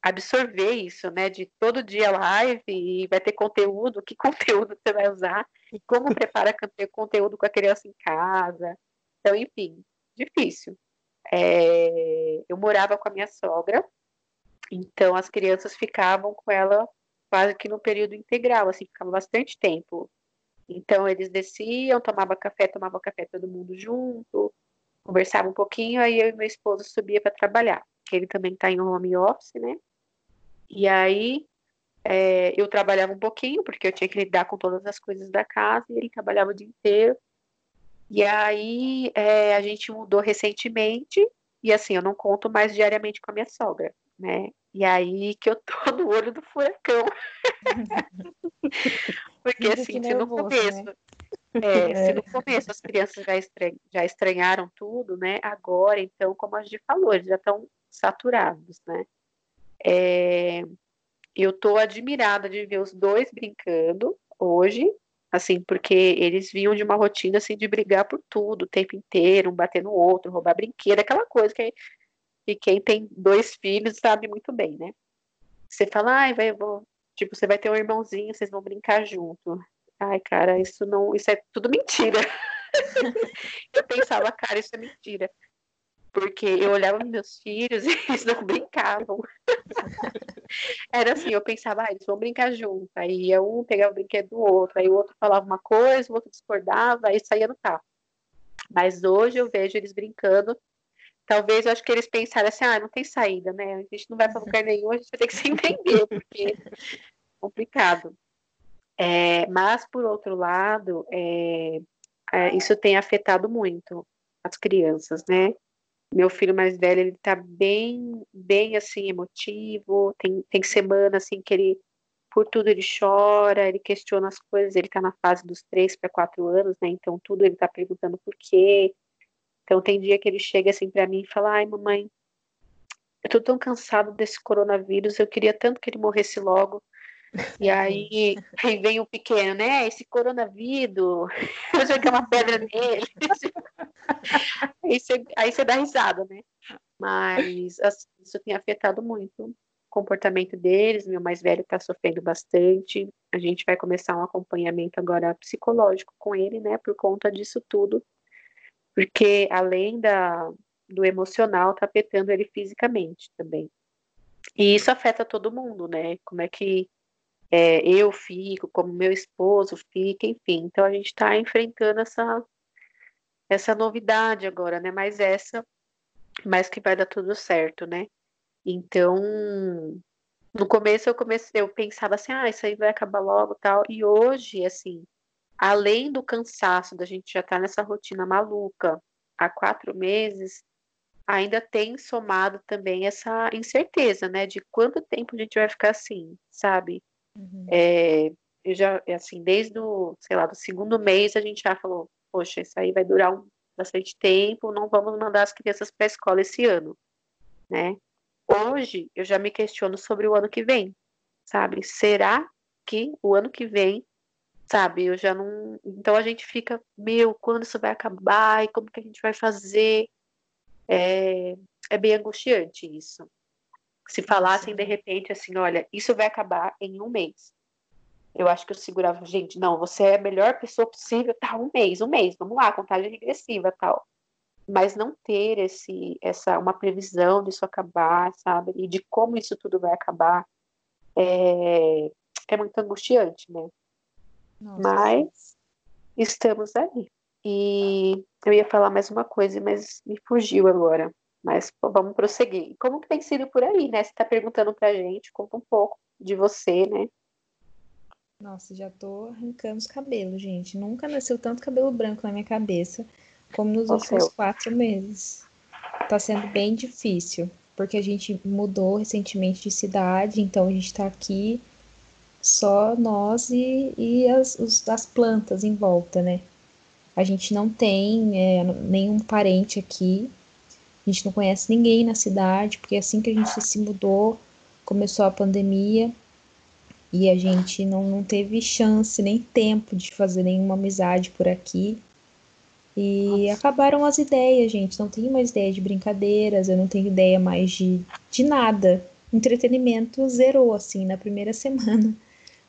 absorver isso, né? De todo dia live e vai ter conteúdo, que conteúdo você vai usar, e como prepara conteúdo com a criança em casa. Então, enfim, difícil. É, eu morava com a minha sogra, então as crianças ficavam com ela quase que no período integral, assim, ficava bastante tempo. Então eles desciam, tomava café, tomava café todo mundo junto, conversava um pouquinho, aí eu e meu esposo subia para trabalhar, que ele também está em home office, né? E aí é, eu trabalhava um pouquinho, porque eu tinha que lidar com todas as coisas da casa, e ele trabalhava o dia inteiro. E aí é, a gente mudou recentemente, e assim, eu não conto mais diariamente com a minha sogra, né? E aí que eu tô no olho do furacão. porque assim, se no começo. Né? É, se no começo as crianças já, estran já estranharam tudo, né? Agora, então, como a gente falou, eles já estão saturados, né? É, eu tô admirada de ver os dois brincando hoje, assim, porque eles vinham de uma rotina assim de brigar por tudo o tempo inteiro, um bater no outro, roubar brinquedo, aquela coisa que, que quem tem dois filhos sabe muito bem, né? Você fala, ai, vai, vou, tipo, você vai ter um irmãozinho, vocês vão brincar junto. Ai, cara, isso não, isso é tudo mentira. eu pensava, cara, isso é mentira. Porque eu olhava meus filhos e eles não brincavam. Era assim, eu pensava, ah, eles vão brincar junto. Aí ia um pegar o brinquedo do outro, aí o outro falava uma coisa, o outro discordava, aí saía no carro. Mas hoje eu vejo eles brincando. Talvez eu acho que eles pensaram assim, ah, não tem saída, né? A gente não vai para lugar nenhum, a gente vai ter que se entender, porque é complicado. É, mas, por outro lado, é, é, isso tem afetado muito as crianças, né? Meu filho mais velho, ele tá bem, bem assim, emotivo, tem, tem semana assim que ele, por tudo ele chora, ele questiona as coisas, ele tá na fase dos três para quatro anos, né? Então tudo ele tá perguntando por quê. Então tem dia que ele chega assim para mim e fala, ai mamãe, eu tô tão cansado desse coronavírus, eu queria tanto que ele morresse logo. E aí, aí vem o pequeno, né? Esse coronavírus, eu joguei uma pedra nele. aí, você, aí você dá risada, né? Mas assim, isso tem afetado muito o comportamento deles. Meu mais velho está sofrendo bastante. A gente vai começar um acompanhamento agora psicológico com ele, né? Por conta disso tudo. Porque além da, do emocional, tá afetando ele fisicamente também. E isso afeta todo mundo, né? Como é que é, eu fico, como meu esposo fica, enfim. Então a gente está enfrentando essa, essa novidade agora, né? Mas essa, mas que vai dar tudo certo, né? Então, no começo eu comecei, eu pensava assim, ah, isso aí vai acabar logo, tal. E hoje, assim, além do cansaço da gente já estar tá nessa rotina maluca há quatro meses, ainda tem somado também essa incerteza, né? De quanto tempo a gente vai ficar assim, sabe? Uhum. É, eu já, assim, desde o, sei lá, do segundo mês a gente já falou, poxa, isso aí vai durar um, bastante tempo, não vamos mandar as crianças para a escola esse ano, né? Hoje eu já me questiono sobre o ano que vem, sabe? Será que o ano que vem, sabe? Eu já não. Então a gente fica, meu, quando isso vai acabar e como que a gente vai fazer? É, é bem angustiante isso. Se falassem de repente assim, olha, isso vai acabar em um mês. Eu acho que eu segurava, gente, não, você é a melhor pessoa possível, tá, um mês, um mês, vamos lá, contagem regressiva, tal. Mas não ter esse, essa, uma previsão disso acabar, sabe, e de como isso tudo vai acabar, é, é muito angustiante, né? Nossa. Mas estamos aí. E eu ia falar mais uma coisa, mas me fugiu agora. Mas pô, vamos prosseguir. Como que tem sido por aí, né? Você está perguntando pra gente, conta um pouco de você, né? Nossa, já tô arrancando os cabelos, gente. Nunca nasceu tanto cabelo branco na minha cabeça como nos últimos quatro meses. Tá sendo bem difícil, porque a gente mudou recentemente de cidade, então a gente tá aqui só nós e, e as, os, as plantas em volta, né? A gente não tem é, nenhum parente aqui, a gente não conhece ninguém na cidade, porque assim que a gente se mudou, começou a pandemia e a gente não, não teve chance nem tempo de fazer nenhuma amizade por aqui. E Nossa. acabaram as ideias, gente. Não tenho mais ideia de brincadeiras, eu não tenho ideia mais de, de nada. Entretenimento zerou, assim, na primeira semana.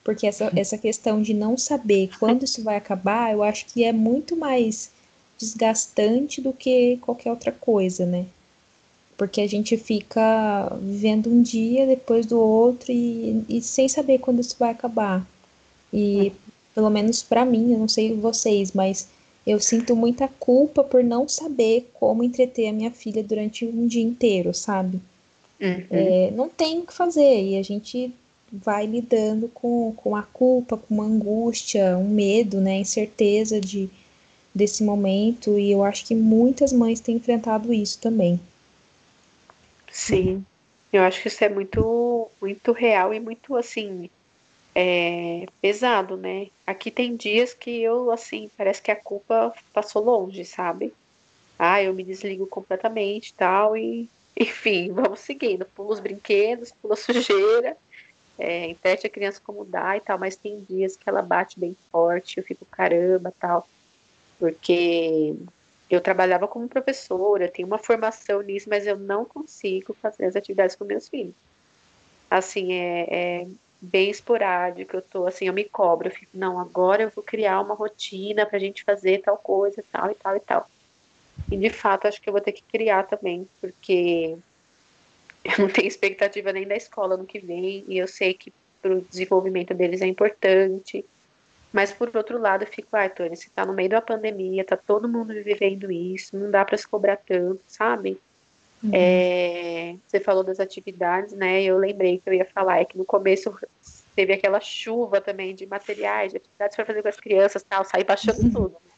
Porque essa, essa questão de não saber quando isso vai acabar, eu acho que é muito mais desgastante do que qualquer outra coisa, né? Porque a gente fica vivendo um dia depois do outro e, e sem saber quando isso vai acabar. E é. pelo menos para mim, eu não sei vocês, mas eu sinto muita culpa por não saber como entreter a minha filha durante um dia inteiro, sabe? Uhum. É, não tem o que fazer e a gente vai lidando com, com a culpa, com uma angústia, um medo, né, incerteza de desse momento e eu acho que muitas mães têm enfrentado isso também. Sim, eu acho que isso é muito, muito real e muito assim é, pesado, né? Aqui tem dias que eu assim parece que a culpa passou longe, sabe? Ah, eu me desligo completamente tal e enfim, vamos seguindo. Pula os brinquedos, pula a sujeira, é, a criança como dá e tal, mas tem dias que ela bate bem forte, eu fico caramba tal, porque eu trabalhava como professora, tenho uma formação nisso, mas eu não consigo fazer as atividades com meus filhos. Assim, é, é bem esporádico, eu tô assim, eu me cobro, eu fico, não, agora eu vou criar uma rotina pra gente fazer tal coisa, tal e tal e tal. E de fato, acho que eu vou ter que criar também, porque eu não tenho expectativa nem da escola no que vem, e eu sei que para o desenvolvimento deles é importante. Mas por outro lado, eu fico, ai, Tony, você tá no meio da pandemia, tá todo mundo vivendo isso, não dá para se cobrar tanto, sabe? Uhum. É, você falou das atividades, né? Eu lembrei que eu ia falar, é que no começo teve aquela chuva também de materiais, de atividades para fazer com as crianças, tal, sair baixando uhum. tudo. Né?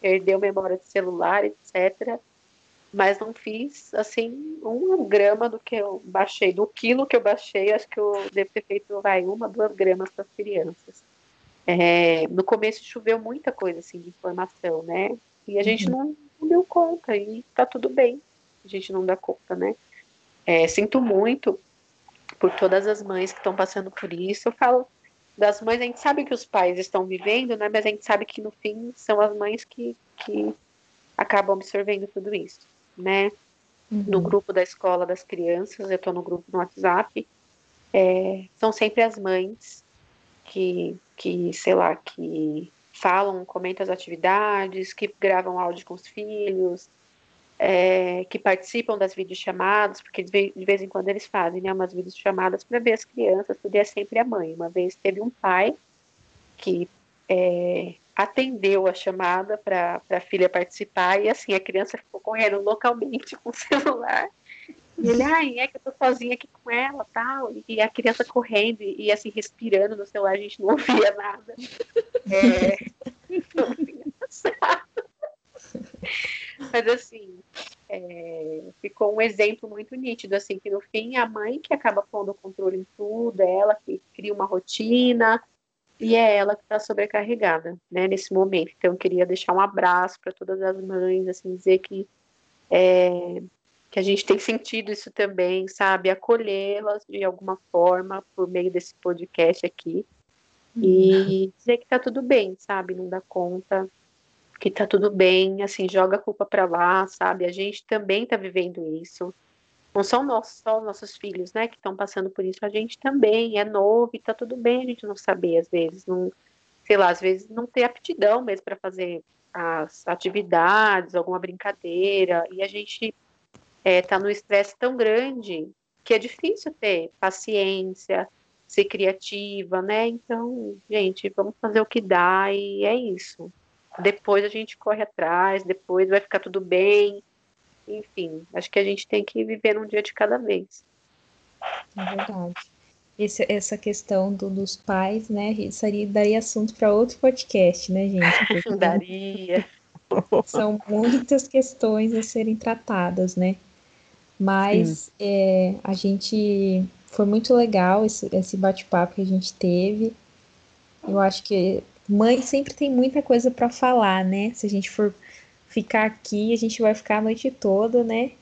Perdeu memória de celular, etc mas não fiz assim uma grama do que eu baixei, do quilo que eu baixei, acho que eu devo ter feito vai uma, duas gramas para as crianças. É, no começo choveu muita coisa assim de informação, né? E a gente uhum. não, não, deu conta e tá tudo bem. A gente não dá conta, né? É, sinto muito por todas as mães que estão passando por isso. Eu falo das mães, a gente sabe que os pais estão vivendo, né? Mas a gente sabe que no fim são as mães que, que acabam absorvendo tudo isso né? Uhum. No grupo da escola das crianças, eu estou no grupo no WhatsApp, é, são sempre as mães que, que, sei lá, que falam, comentam as atividades, que gravam áudio com os filhos, é, que participam das videochamadas, porque de vez em quando eles fazem né, umas videochamadas para ver as crianças, tudo é sempre a mãe. Uma vez teve um pai que é, atendeu a chamada para a filha participar e assim a criança ficou correndo localmente com o celular. E ele, ai, é que eu tô sozinha aqui com ela, tal, e a criança correndo e, assim respirando no celular, a gente não ouvia nada. É, Mas assim, é, ficou um exemplo muito nítido, assim, que no fim a mãe que acaba pondo o controle em tudo, é ela que cria uma rotina, e é ela que está sobrecarregada, né, nesse momento. Então, eu queria deixar um abraço para todas as mães, assim, dizer que é, que a gente tem sentido isso também, sabe, acolhê-las de alguma forma por meio desse podcast aqui. E uhum. dizer que tá tudo bem, sabe, não dá conta, que tá tudo bem, assim, joga a culpa para lá, sabe, a gente também tá vivendo isso não são nossos, só nossos filhos, né, que estão passando por isso. A gente também é novo e tá tudo bem a gente não saber, às vezes, não, sei lá, às vezes não ter aptidão mesmo para fazer as atividades, alguma brincadeira, e a gente é, tá no estresse tão grande que é difícil ter paciência, ser criativa, né? Então, gente, vamos fazer o que dá e é isso. Depois a gente corre atrás, depois vai ficar tudo bem enfim, acho que a gente tem que viver um dia de cada vez. É verdade. Esse, essa questão do, dos pais, né? Isso aí daria assunto para outro podcast, né, gente? Daria. São muitas questões a serem tratadas, né? Mas é, a gente foi muito legal esse, esse bate-papo que a gente teve. Eu acho que mãe sempre tem muita coisa para falar, né? Se a gente for ficar aqui, a gente vai ficar a noite toda, né,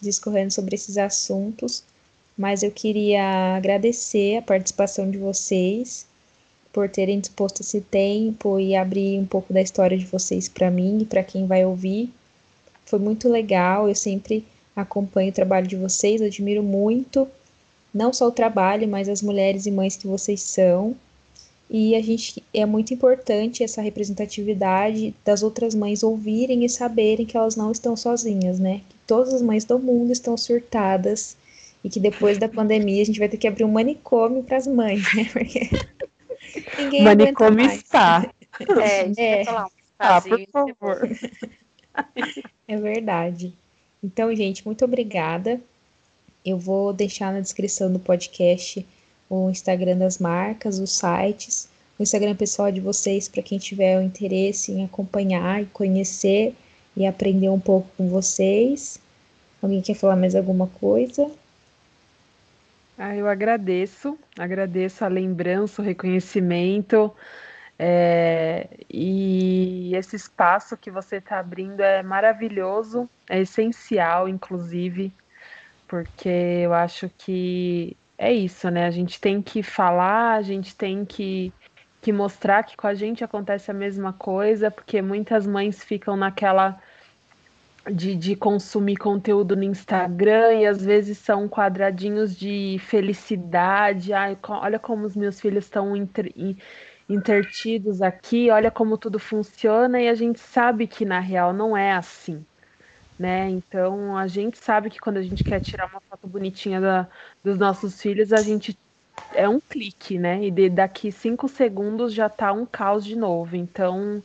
discorrendo sobre esses assuntos, mas eu queria agradecer a participação de vocês por terem disposto esse tempo e abrir um pouco da história de vocês para mim e para quem vai ouvir. Foi muito legal, eu sempre acompanho o trabalho de vocês, admiro muito, não só o trabalho, mas as mulheres e mães que vocês são. E a gente é muito importante essa representatividade das outras mães ouvirem e saberem que elas não estão sozinhas, né? Que todas as mães do mundo estão surtadas e que depois da pandemia a gente vai ter que abrir um manicômio para as mães, né? Porque ninguém manicômio está. É, é. Falar, ah, por favor. É verdade. Então, gente, muito obrigada. Eu vou deixar na descrição do podcast o Instagram das marcas, os sites, o Instagram pessoal de vocês para quem tiver o interesse em acompanhar e conhecer e aprender um pouco com vocês. Alguém quer falar mais alguma coisa? Ah, eu agradeço, agradeço a lembrança, o reconhecimento. É, e esse espaço que você está abrindo é maravilhoso, é essencial, inclusive, porque eu acho que é isso, né? A gente tem que falar, a gente tem que, que mostrar que com a gente acontece a mesma coisa, porque muitas mães ficam naquela de, de consumir conteúdo no Instagram e às vezes são quadradinhos de felicidade. Ai, olha como os meus filhos estão inter, intertidos aqui, olha como tudo funciona, e a gente sabe que na real não é assim. Né? Então a gente sabe que quando a gente quer tirar uma foto bonitinha da, dos nossos filhos, a gente é um clique, né? E de, daqui cinco segundos já tá um caos de novo. Então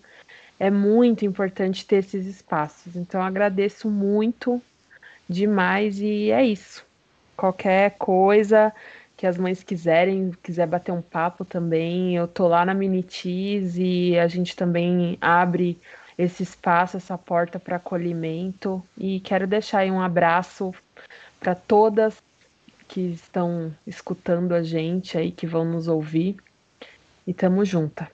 é muito importante ter esses espaços. Então, agradeço muito demais e é isso. Qualquer coisa que as mães quiserem, quiser bater um papo também, eu tô lá na Minitis e a gente também abre esse espaço, essa porta para acolhimento e quero deixar aí um abraço para todas que estão escutando a gente aí, que vão nos ouvir. E tamo junta.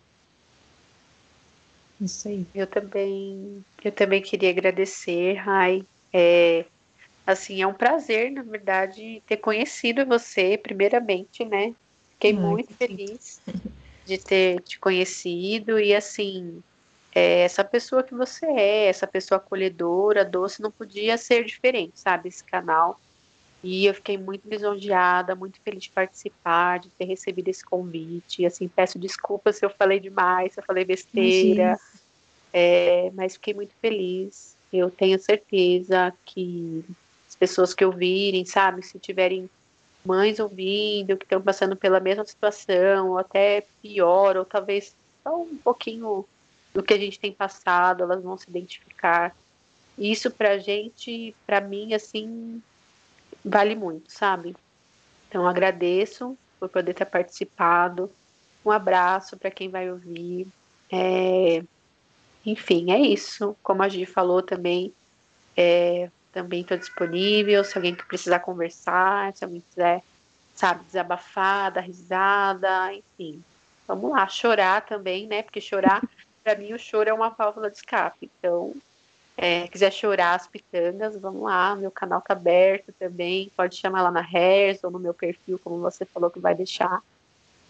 Isso aí. Eu também, eu também queria agradecer, Rai. É, assim, é um prazer, na verdade, ter conhecido você, primeiramente, né? Fiquei muito feliz de ter te conhecido e assim, é, essa pessoa que você é, essa pessoa acolhedora, doce, não podia ser diferente, sabe? Esse canal. E eu fiquei muito lisonjeada, muito feliz de participar, de ter recebido esse convite. E, assim, peço desculpas se eu falei demais, se eu falei besteira. É, mas fiquei muito feliz. Eu tenho certeza que as pessoas que ouvirem, sabe, se tiverem mães ouvindo, que estão passando pela mesma situação, ou até pior, ou talvez só um pouquinho do que a gente tem passado, elas vão se identificar. Isso pra gente, pra mim, assim, vale muito, sabe? Então agradeço por poder ter participado. Um abraço para quem vai ouvir. É, enfim, é isso. Como a Gi falou também, é, também estou disponível. Se alguém precisar conversar, se alguém quiser, sabe, desabafar, dar risada, enfim. Vamos lá, chorar também, né? Porque chorar, para mim, o choro é uma válvula de escape. Então, é, quiser chorar as pitangas, vamos lá, meu canal tá aberto também, pode chamar lá na Hairs ou no meu perfil, como você falou que vai deixar.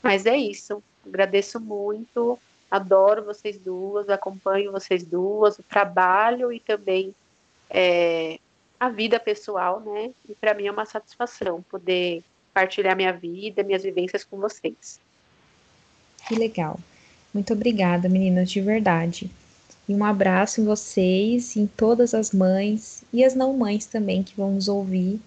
Mas é isso, agradeço muito, adoro vocês duas, acompanho vocês duas, o trabalho e também é, a vida pessoal, né? E para mim é uma satisfação poder partilhar minha vida, minhas vivências com vocês. Que legal. Muito obrigada, meninas, de verdade. E um abraço em vocês, em todas as mães e as não mães também que vão nos ouvir.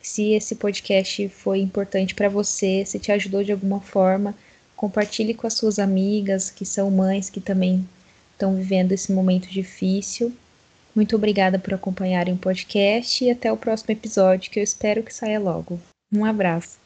Se esse podcast foi importante para você, se te ajudou de alguma forma, compartilhe com as suas amigas que são mães que também estão vivendo esse momento difícil. Muito obrigada por acompanharem o podcast e até o próximo episódio, que eu espero que saia logo. Um abraço.